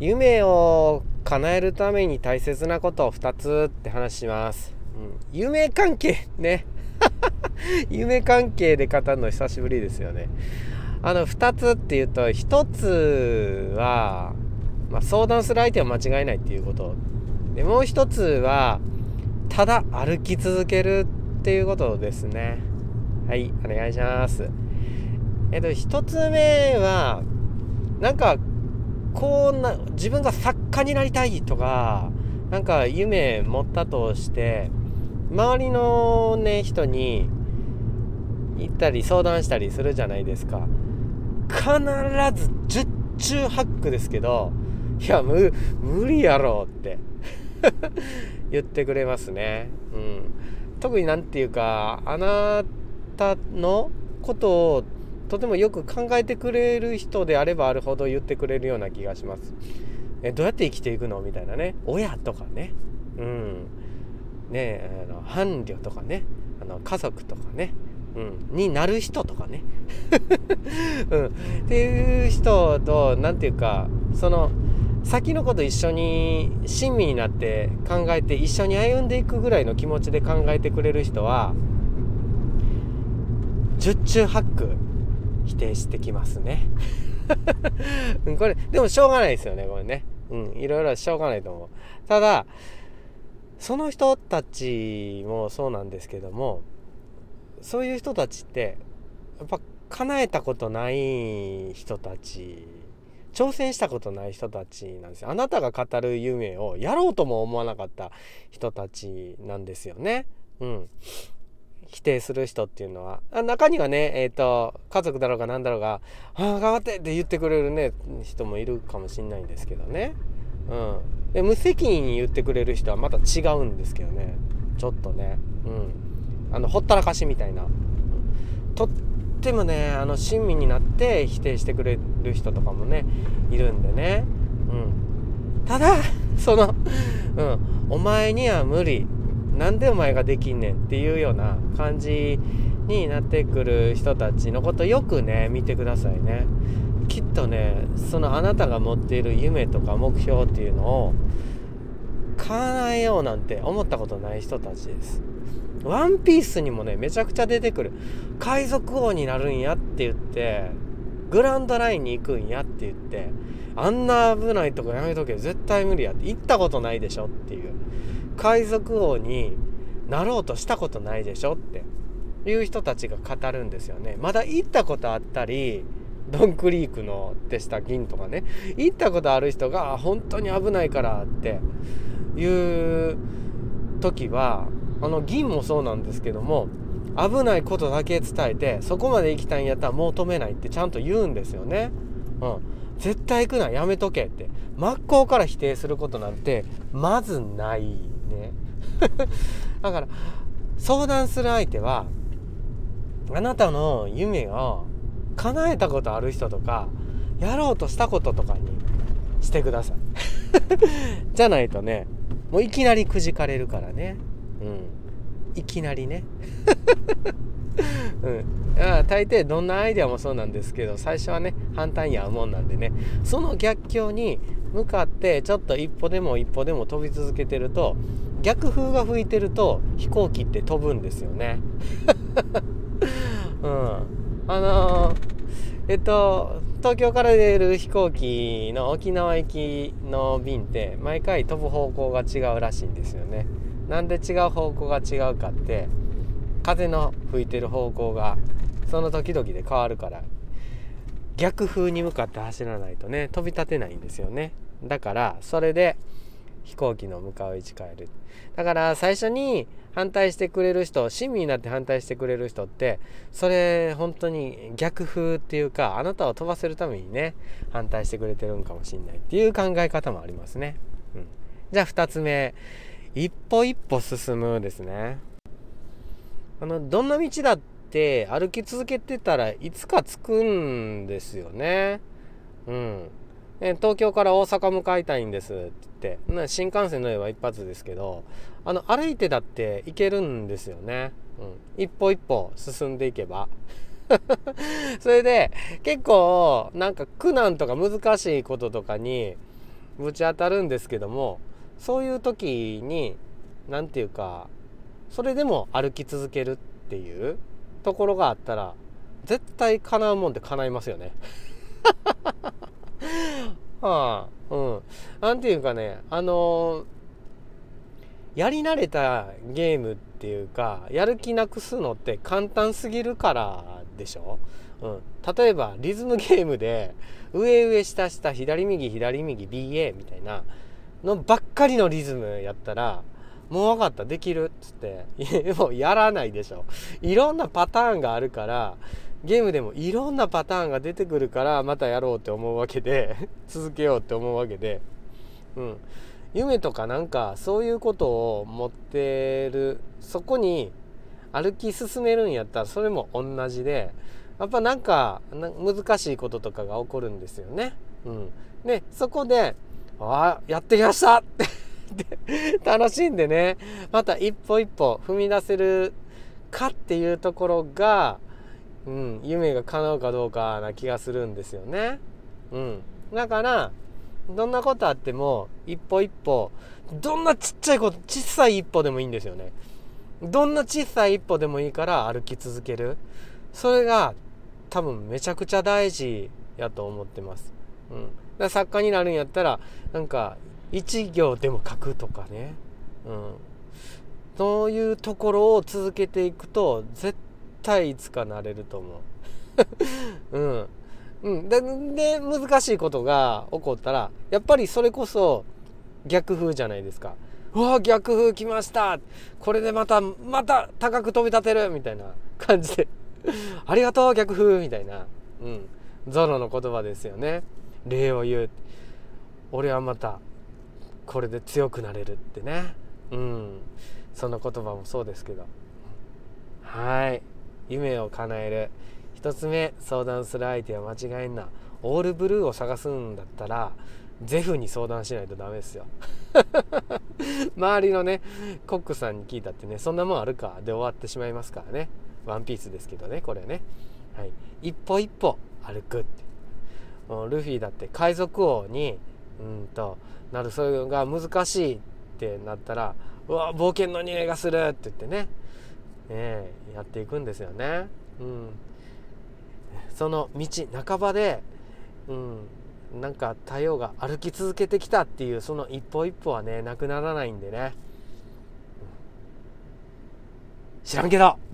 夢を叶えるために大切なことを2つって話します、うん、夢関係ね。夢関係で語るの久しぶりですよね。あの2つっていうと1つは、まあ、相談する相手は間違いないっていうこと。でもう1つはただ歩き続けるっていうことですね。はいお願いします。えっと1つ目はなんかこうな自分が作家になりたいとかなんか夢持ったとして周りのね人に行ったり相談したりするじゃないですか。必ず十中八九ですけどいや無理やろって 言ってくれますね、うん、特に何て言うかあなたのことをとてもよく考えてくれる人であればあるほど言ってくれるような気がします。えどうやって生きていくの？みたいなね。親とかね。うん。ねあの伴侶とかね。あの家族とかね、うん、になる人とかね、うん、っていう人と何て言うかその先のこと一緒に親身になって考えて一緒に歩んでいくぐらいの気持ちで考えてくれる人は十中八九否定してきますね。これでもしょうがないですよねこれね。うんいろいろしょうがないと思う。ただその人たちもそうなんですけどもそういう人たちってやっぱ叶えたことない人たち挑戦したことない人たちなんですよ。あなたが語る夢をやろうとも思わなかった人たちなんですよね。うん。否定する人っていうのは中にはねえっ、ー、と家族だろうが何だろうが「ああ頑張って!」って言ってくれるね人もいるかもしんないんですけどね。うん。で無責任に言ってくれる人はまた違うんですけどね。ちょっとね。うん。あのほったらかしみたいな。とってもねあの親身になって否定してくれる人とかもねいるんでね。うん。ただそのうん。お前には無理。なんでお前ができんねんっていうような感じになってくる人たちのことよくね見てくださいね。きっとねそのあなたが持っている夢とか目標っていうのを叶えようなんて思ったことない人たちです。ワンピースにもねめちゃくちゃ出てくる。海賊王になるんやって言ってグランドラインに行くんやって言ってあんな危ないとこやめとけ絶対無理やって行ったことないでしょっていう。海賊王になろうとしたことないでしょっていう人たちが語るんですよね。まだ行ったことあったりドンクリークのでした銀とかね行ったことある人が本当に危ないからっていう時はあの銀もそうなんですけども危ないことだけ伝えてそこまで行きたいんやったらもう止めないってちゃんと言うんですよね。うん、絶対行くなやめとけって真っ向から否定することなんてまずないだから相談する相手はあなたの夢を叶えたことある人とかやろうとしたこととかにしてください。じゃないとねもういきなりくじかれるからね。うん。いきなりね。うん。大抵どんなアイデアもそうなんですけど最初はね反対に合うもんなんでね。その逆境に向かってちょっと一歩でも一歩でも飛び続けてると逆風が吹いてると飛行機って飛ぶんですよね。うん、あのー、えっと東京から出る飛行機の沖縄行きの便って毎回飛ぶ方向が違うらしいんですよね。なんで違う方向が違うかって風の吹いてる方向がその時々で変わるから逆風に向かって走らないとね飛び立てないんですよねだからそれで飛行機の向かう位置変える。だから最初に反対してくれる人親身になって反対してくれる人ってそれ本当に逆風っていうかあなたを飛ばせるためにね反対してくれてるんかもしんないっていう考え方もありますね、うん、じゃあ2つ目一歩一歩進むですね。あのどんな道だって歩き続けてたらいつか着くんですよね。うん。東京から大阪向かいたいんですって。言って新幹線の上は一発ですけどあの歩いてだって行けるんですよね、うん、一歩一歩進んでいけば。それで結構なんか苦難とか難しいこととかにぶち当たるんですけどもそういう時に何て言うかそれでも歩き続けるっていうところがあったら絶対叶うもんって叶いますよね。はあ、うん。なんていうかね、あのー、やり慣れたゲームっていうか、やる気なくすのって簡単すぎるからでしょ？うん。例えば、リズムゲームで、上上下下、左右左右 BA みたいなのばっかりのリズムやったら、もう分かった。できる。っつって。もうやらないでしょ。いろんなパターンがあるからゲームでもいろんなパターンが出てくるからまたやろうって思うわけで 続けようって思うわけでうん夢とかなんかそういうことを持ってるそこに歩き進めるんやったらそれも同じでやっぱなんか難しいこととかが起こるんですよね。うん、でそこで「あやってきました! 」って楽しんでねまた一歩一歩踏み出せるかっていうところが、うん、夢が叶うかどうかな気がするんですよね。うん、だからどんなことあっても一歩一歩どんなちっちゃいこと小さい一歩でもいいんですよね。どんな小さい一歩でもいいから歩き続けるそれが多分めちゃくちゃ大事やと思ってます。うん、だ作家になるんやったらなんか1行でも書くとかね、うん、そういうところを続けていくと絶対いつかなれると思う。うん。うん、でで難しいことが起こったらやっぱりそれこそ逆風じゃないですか。うわ逆風来ました。これでまたまた高く飛び立てる。みたいな感じで。ありがとう逆風。みたいな、うん、ゾロの言葉ですよね。礼を言う。俺はまたこれで強くなれるってね。うん。その言葉もそうですけど。はい。夢を叶える。1つ目相談する相手は間違いんな。オールブルーを探すんだったらゼフに相談しないとダメですよ。周りのねコックさんに聞いたってねそんなもんあるか。で終わってしまいますからね。ワンピースですけどねこれね、はい、一歩一歩歩くって。ルフィだって海賊王にうんとなるそれが難しいってなったらうわ冒険の匂いがするって言ってね。ねやっていくんですよね。うん、その道半ばで、うん、なんか太陽が歩き続けてきたっていうその一歩一歩はねなくならないんでね、知らんけど。